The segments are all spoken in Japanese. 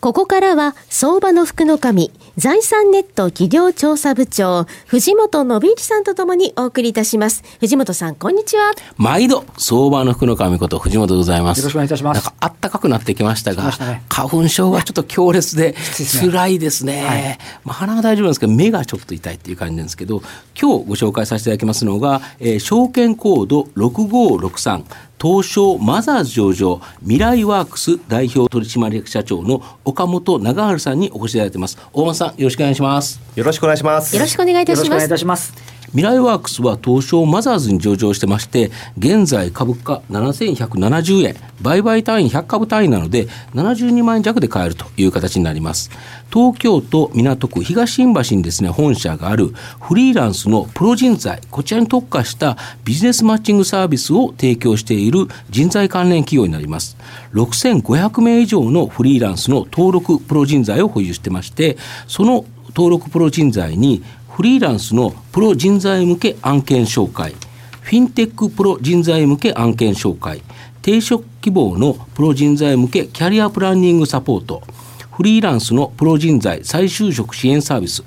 ここからは相場の福の神財産ネット企業調査部長藤本信之さんとともにお送りいたします。藤本さんこんにちは。毎度相場の福の神こと藤本でございます。よろしくお願いいたします。なんか暖かくなってきましたが、ね、花粉症がちょっと強烈で辛いですね、はい、まあ、鼻は大丈夫なんですけど目がちょっと痛いっていう感じなんですけど今日ご紹介させていただきますのが、えー、証券コード6563東証マザーズ上場未来ワークス代表取締役社長の岡本長春さんにお越しいただいてます。大間さんよろしくお願いします。よろしくお願いします。よろしくお願いいたします未来ワークスは東証マザーズに上場してまして現在株価7170円売買単位100株単位なので72万円弱で買えるという形になります。東京都港区東新橋にですね本社があるフリーランスのプロ人材こちらに特化したビジネスマッチングサービスを提供している人材関連企業になります。6500名以上のフリーランスの登録プロ人材を保有してましてその登録プロ人材にフリーランスのプロ人材向け案件紹介、フィンテックプロ人材向け案件紹介、定職希望のプロ人材向けキャリアプランニングサポート、フリーランスのプロ人材再就職支援サービス、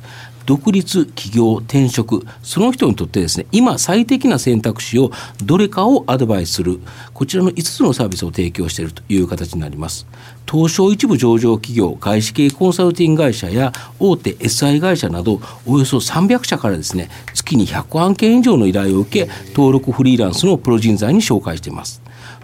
独立起業転職。その人にとってですね今最適な選択肢をどれかをアドバイスする。こちらの5つのサービスを提供しているという形になります。東証一部上場企業外資系コンサルティング会社や大手 SI 会社などおよそ300社からですね月に100案件以上の依頼を受け登録フリーランスのプロ人材に紹介しています。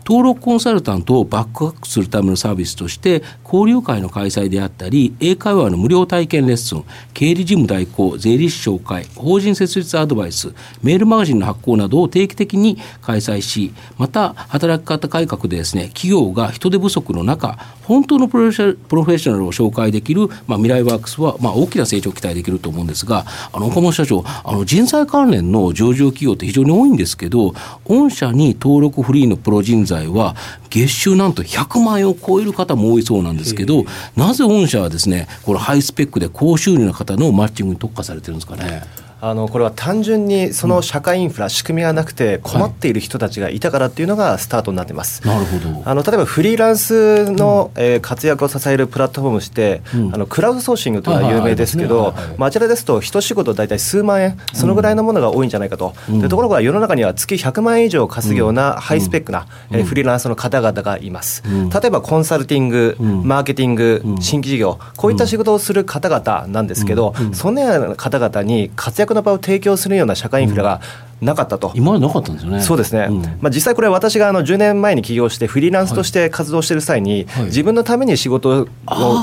登録コンサルタントをバックアップするためのサービスとして交流会の開催であったり英会話の無料体験レッスン経理事務代行税理士紹介法人設立アドバイスメールマガジンの発行などを定期的に開催しまた働き方改革でですね企業が人手不足の中本当のプロフェッショナルを紹介できる、まあ、未来ワークスは、まあ、大きな成長を期待できると思うんですがあの岡本社長あの人材関連の上場企業って非常に多いんですけど御社に登録フリーのプロ人材在は月収なんと100万円を超える方も多いそうなんですけど、なぜ御社はですねこのハイスペックで高収入の方のマッチングに特化されてるんですかね？あのこれは単純にその社会インフラ、仕組みがなくて困っている人たちがいたからっていうのがスタートになってます。なるほど。あの例えばフリーランスの、えー、活躍を支えるプラットフォームして、うん、あのクラウドソーシングというのは有名ですけど、あちらですと一仕事大体数万円そのぐらいのものが多いんじゃないかと、ところが世の中には月100万円以上稼ぐようなハイスペックな、うん、えー、フリーランスの方々がいます。例えばコンサルティング、マーケティング、新規事業こういった仕事をする方々なんですけど、そのような方々に活躍の場を提供するするような社会インフラがなかったと、今までなかったんですよね。そうですね、うん、まあ、実際これ私があの10年前に起業してフリーランスとして活動している際に、はい、自分のために仕事を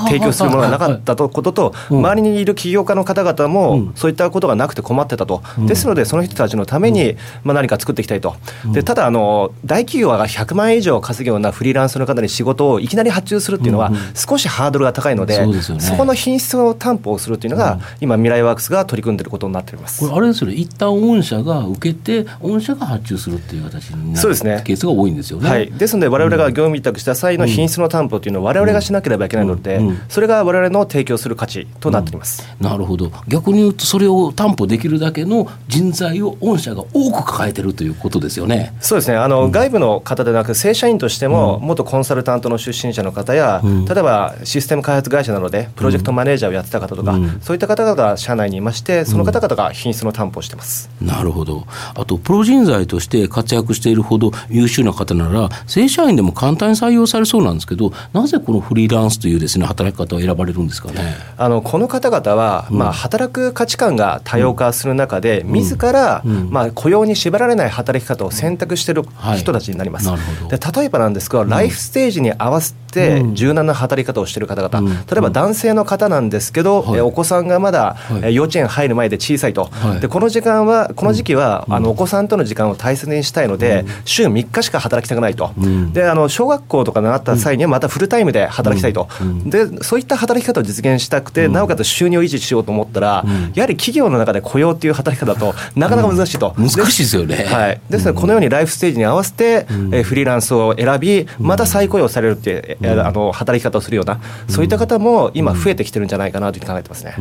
提供するものがなかったとことと、周りにいる起業家の方々もそういったことがなくて困ってたと、うん、ですのでその人たちのためにまあ何か作っていきたいと、でただあの大企業が100万円以上稼ぐようなフリーランスの方に仕事をいきなり発注するっていうのは少しハードルが高いので、そ、ね、この品質を担保をするっていうのが、今未来ワークスが取り組んでいることになっております。これあれですよね。一旦御社が受けて御社が発注するっていう形になるケースが多いんですよね。はい、ですので、われわれが業務委託した際の品質の担保というのは、われわれがしなければいけないので、それがわれわれの提供する価値となっています、なるほど、逆に言うと、それを担保できるだけの人材を御社が多く抱えてるということですよね。そうですね。あの、外部の方でなく、正社員としても、元コンサルタントの出身者の方や、例えばシステム開発会社なので、プロジェクトマネージャーをやってた方とか、そういった方々が社内にいまして、その方々が品質の担保をしてます。なるほどあとプロ人材として活躍しているほど優秀な方なら、正社員でも簡単に採用されそうなんですけど、なぜこのフリーランスというですね働き方を選ばれるんですかね？あのこの方々は、うん、まあ、働く価値観が多様化する中で、うん、自ら、うん、まあ、雇用に縛られない働き方を選択している人たちになります。はい、で例えばなんですが、ライフステージに合わせて柔軟な働き方をしている方々、例えば男性の方なんですけど、はい、お子さんがまだ、はい、幼稚園入る前で小さいと、でこの時間はこの時期はは、あのお子さんとの時間を大切にしたいので、週3日しか働きたくないと、であの小学校とか習った際にはまたフルタイムで働きたいと、でそういった働き方を実現したくて、なおかつ収入を維持しようと思ったら、やはり企業の中で雇用っていう働き方だとなかなか難しいと、難しいですよね。はい、ですのでこのようにライフステージに合わせて、えフリーランスを選びまた再雇用されるっていう、あの働き方をするようなそういった方も今増えてきてるんじゃないかなと考えてますね、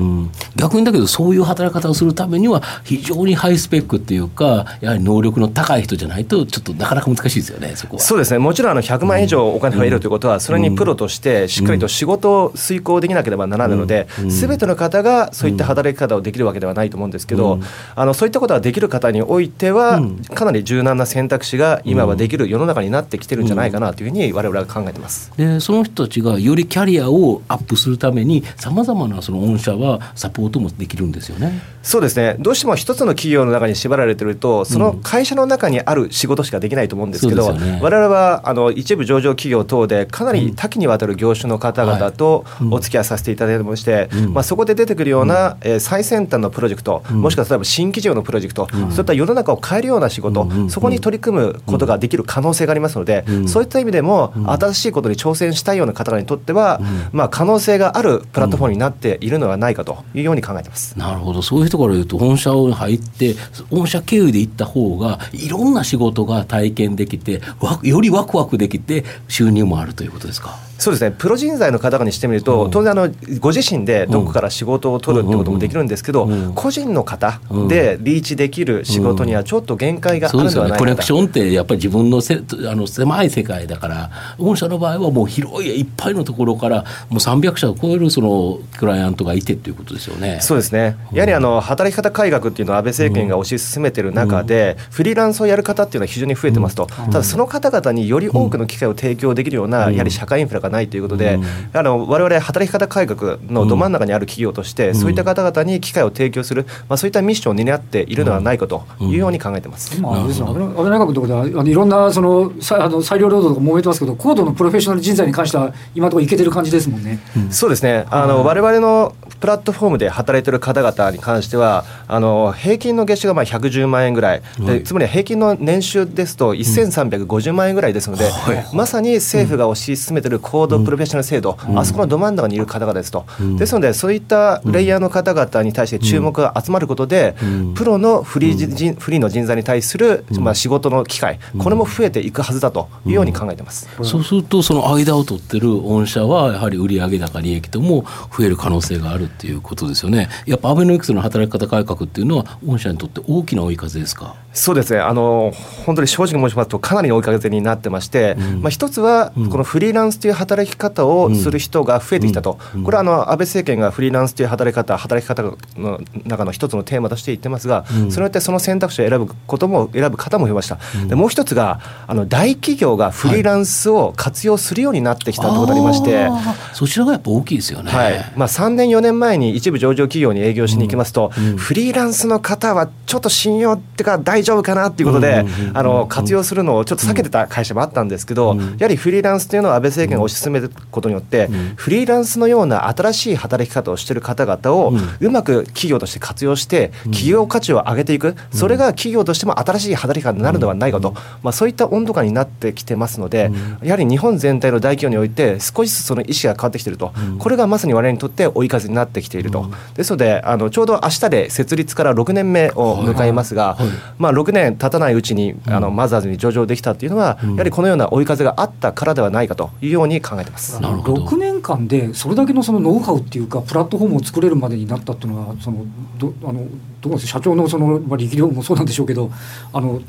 逆にだけどそういう働き方をするためには非常にハイスペックっていうかやはり能力の高い人じゃないとちょっとなかなか難しいですよねそこは。そうですね。もちろんあの100万円以上お金を得るということは、それにプロとしてしっかりと仕事を遂行できなければならないので、すべての方がそういった働き方をできるわけではないと思うんですけど、あのそういったことができる方においては、かなり柔軟な選択肢が今はできる世の中になってきてるんじゃないかなというふうに我々は考えてます。でその人たちがよりキャリアをアップするためにさまざまなその御社はサポートもできるんですよね。そうですね。どうしても一つの企業の中に縛られてるとその会社の中にある仕事しかできないと思うんですけど、うんね、我々はあの一部上場企業等でかなり多岐にわたる業種の方々とお付き合いさせていただいてまして、まあ、そこで出てくるような、えー、最先端のプロジェクト、もしくは例えば新規事業のプロジェクト、そういった世の中を変えるような仕事、そこに取り組むことができる可能性がありますので、そういった意味でも新しいことに挑戦したいような方にとっては、まあ、可能性があるプラットフォームになっているのではないかというように考えてます。なるほど。そういうところで言うと本社を入って御社経由で行った方がいろんな仕事が体験できてよりワクワクできて収入もあるということですか？そうですね。プロ人材の方にしてみると、当然あのご自身でどこから仕事を取るってこともできるんですけど、個人の方でリーチできる仕事にはちょっと限界があるのではないか、コネクションってやっぱり自分のせあの狭い世界だから御社の場合はもう広いいっぱいのところからもう300社を超えるそのクライアントがいてっていうことですよね。そうですね。やはりあの働き方改革っていうのは安倍政権が推し進めてる中で、フリーランスをやる方っていうのは非常に増えてますと、ただその方々により多くの機会を提供できるような、やはり社会インフラがないということで、あの我々働き方改革のど真ん中にある企業として、そういった方々に機会を提供する、まあ、そういったミッションを担っているのではないかというように考えてます。まあ、安倍内閣のところではあのいろんなそのさあの裁量労働とか揉めてますけど高度のプロフェッショナル人材に関しては今のところいけてる感じですもんね。そうですね。あの、我々のプラットフォームで働いている方々に関してはあの平均の月収がまあ110万円ぐらい、でつまり平均の年収ですと1350万円ぐらいですので、まさに政府が推し進めている高度プロフェッショナル制度、あそこのど真ん中にいる方々ですと、ですのでそういったレイヤーの方々に対して注目が集まることで、プロのフリーフリーの人材に対する、まあ、仕事の機会。これも増えていくはずだというように考えてます、そうするとその間を取ってる御社はやはり売上高利益とも増える可能性があるっていうことですよね。やっぱアベノミクスの働き方改革っていうのは御社にとって大きな追い風ですか？そうですね。あの本当に正直申しますとかなりの追い風になってまして、うん、まあ、一つはこのフリーランスという働き方をする人が増えてきたと、これはあの安倍政権がフリーランスという働き方働き方の中の一つのテーマとして言ってますが、それによってその選択肢を選ぶことも選ぶ方も増えました、でもう一つがあの大企業がフリーランスを活用するようになってきたということがありまして、はい、そちらがやっぱ大きいですよね、はい。まあ、3年4年前に一部上場企業に営業しに行きますと、フリーランスの方はちょっと信用っていうか大丈夫かなっていうことで、あの活用するのをちょっと避けてた会社もあったんですけど、やはりフリーランスというのは安倍政権が推し進めることによって、フリーランスのような新しい働き方をしている方々をうまく企業として活用して企業価値を上げていく。それが企業としても新しい働き方になるのではないかと、まあ、そういった温度感になってきてますので、やはり日本全体の大企業において少しずつその意識が変わってきていると、これがまさに我々にとって追い風になってきていると、ですのであのちょうど明日で設立から6年目を迎えますが、まあ、6年経たないうちにあのマザーズに上場できたというのは、やはりこのような追い風があったからではないかというように考えてます。6年間でそれだけのそのノウハウっていうかプラットフォームを作れるまでになったっていうのはそのどあのどうです社長のその、まあ、力量もそうなんでしょうけどあの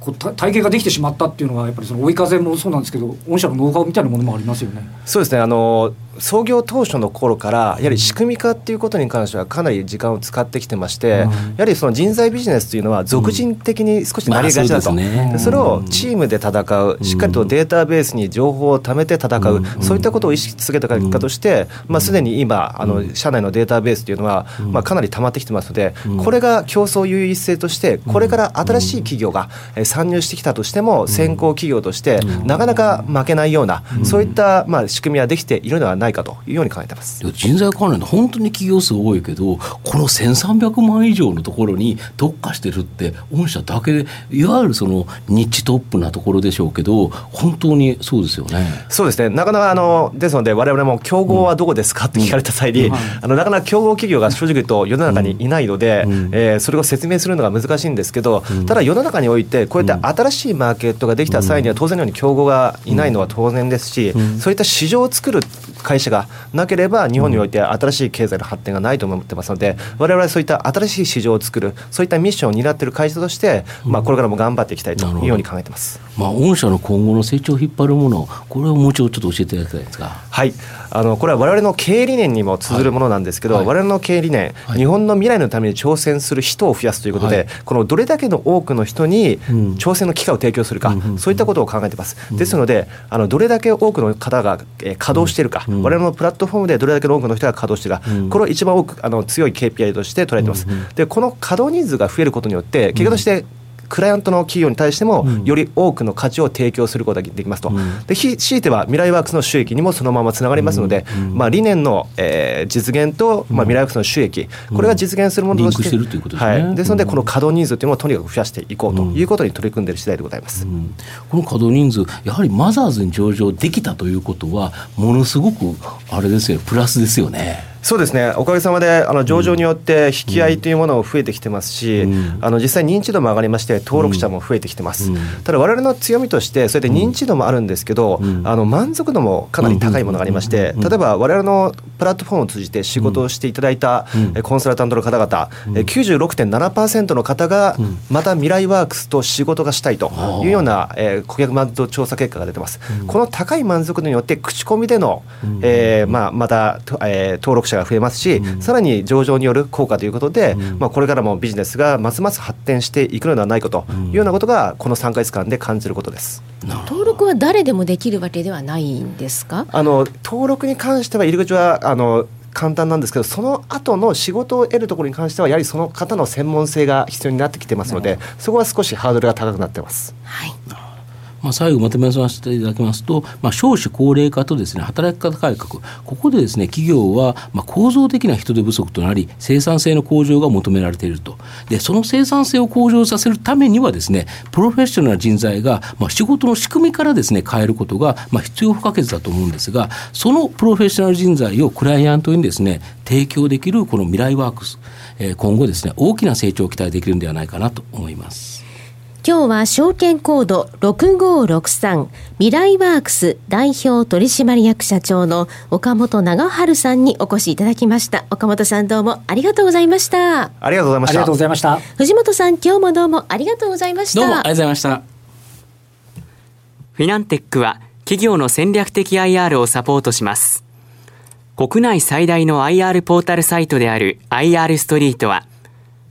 こう体系ができてしまったっていうのはやっぱりその追い風もそうなんですけど御社のノウハウみたいなものもありますよね。そうですね。あの創業当初の頃からやはり仕組み化っていうことに関してはかなり時間を使ってきてまして、やはりその人材ビジネスというのは俗人的に少しなりがちだと、うん。まあそね、それをチームで戦うしっかりとデータベースに情報を貯めて戦う、そういったことを意識続けた結果として、まあ、すでに今あの社内のデータベースというのは、まあ、かなり溜まってきてますのでこれが競争優位性としてこれから新しい企業が参入してきたとしても先行企業としてなかなか負けないようなそういったまあ仕組みはできているのではないかというように考えてます。人材関連で本当に企業数多いけどこの1300万以上のところに特化してるって御社だけでいわゆるそのニッチトップなところでしょうけど本当にそうですよね。そうですね。なかなかあのですので我々も競合はどこですかって聞かれた際に、うん、あのなかなか競合企業が正直言うと世の中にいないので、うん、えー、それを説明するのが難しいんですけど、うん、ただ世の中においてこうやって新しいマーケットができた際には当然のように競合がいないのは当然ですし、そういった市場を作る会社がなければ日本において新しい経済の発展がないと思ってますので我々はそういった新しい市場を作るそういったミッションを担っている会社として、まあ、これからも頑張っていきたいというように考えてます、まあ、御社の今後の成長を引っ張るものこれをもうちょっと教えていただきたいですか？はい。あのこれは我々の経営理念にも通ずるものなんですけど、はい、我々の経営理念、はい、日本の未来のために挑戦する人を増やすということで、はい、このどれだけの多くの人に挑戦の機会を提供するか、うん、そういったことを考えています。うん、ですのであのどれだけ多くの方が、えー、稼働しているか、うん、我々のプラットフォームでどれだけの多くの人が稼働しているか、これを一番多くあの強い KPI として捉えています。でこの稼働人数が増えることによって結果としてクライアントの企業に対しても、より多くの価値を提供することができますと、で強いては未来ワークスの収益にもそのままつながりますので、まあ、理念の、えー、実現と、まあ、未来ワークスの収益、これが実現するものとして、はい、ですので、この稼働人数というのをとにかく増やしていこうということに取り組んでいる次第でございます、この稼働人数、やはりマザーズに上場できたということは、ものすごくあれですよ、プラスですよね。そうですね。おかげさまであの上場によって引き合いというものも増えてきてますし、うん、あの実際認知度も上がりまして登録者も増えてきてます、うん、ただ我々の強みとしてそれで認知度もあるんですけど、うん、あの満足度もかなり高いものがありまして、例えば我々のプラットフォームを通じて仕事をしていただいたコンサルタントの方々、うん、96.7%の方がまた未来ワークスと仕事がしたいというような、えー、顧客満足度調査結果が出てます、この高い満足度によって口コミでの、えーまあ、また、えー、登録者が増えますし、さらに上場による効果ということで、まあ、これからもビジネスがますます発展していくのではないかというようなことがこの3か月間で感じることです。登録は誰でもできるわけではないんですか？あの登録に関しては入り口はあの簡単なんですけどその後の仕事を得るところに関してはやはりその方の専門性が必要になってきてますのでそこは少しハードルが高くなってます。はいまあ、最後まとめさせていただきますと、まあ、少子高齢化とですね、働き方改革、ここでですね、企業は、まあ、構造的な人手不足となり、生産性の向上が求められていると。で、その生産性を向上させるためにはですね、プロフェッショナルな人材が、まあ、仕事の仕組みからですね、変えることが、まあ、必要不可欠だと思うんですが、そのプロフェッショナル人材をクライアントにですね、提供できるこの未来ワークス、え、今後ですね、大きな成長を期待できるんではないかなと思います。今日は証券コード6563未来ワークス代表取締役社長の岡本長春さんにお越しいただきました。岡本さんどうもありがとうございました。ありがとうございました。ありがとうございました。藤本さん今日もどうもありがとうございました。どうもありがとうございました。フィナンテックは企業の戦略的 IR をサポートします。国内最大の IR ポータルサイトである IR ストリートは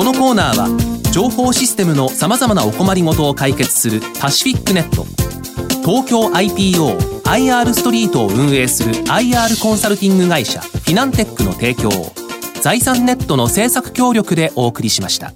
このコーナーは情報システムのさまざまなお困りごとを解決するパシフィックネット東京 IPOIR ストリートを運営する IR コンサルティング会社フィナンテックの提供を財産ネットの政策協力でお送りしました。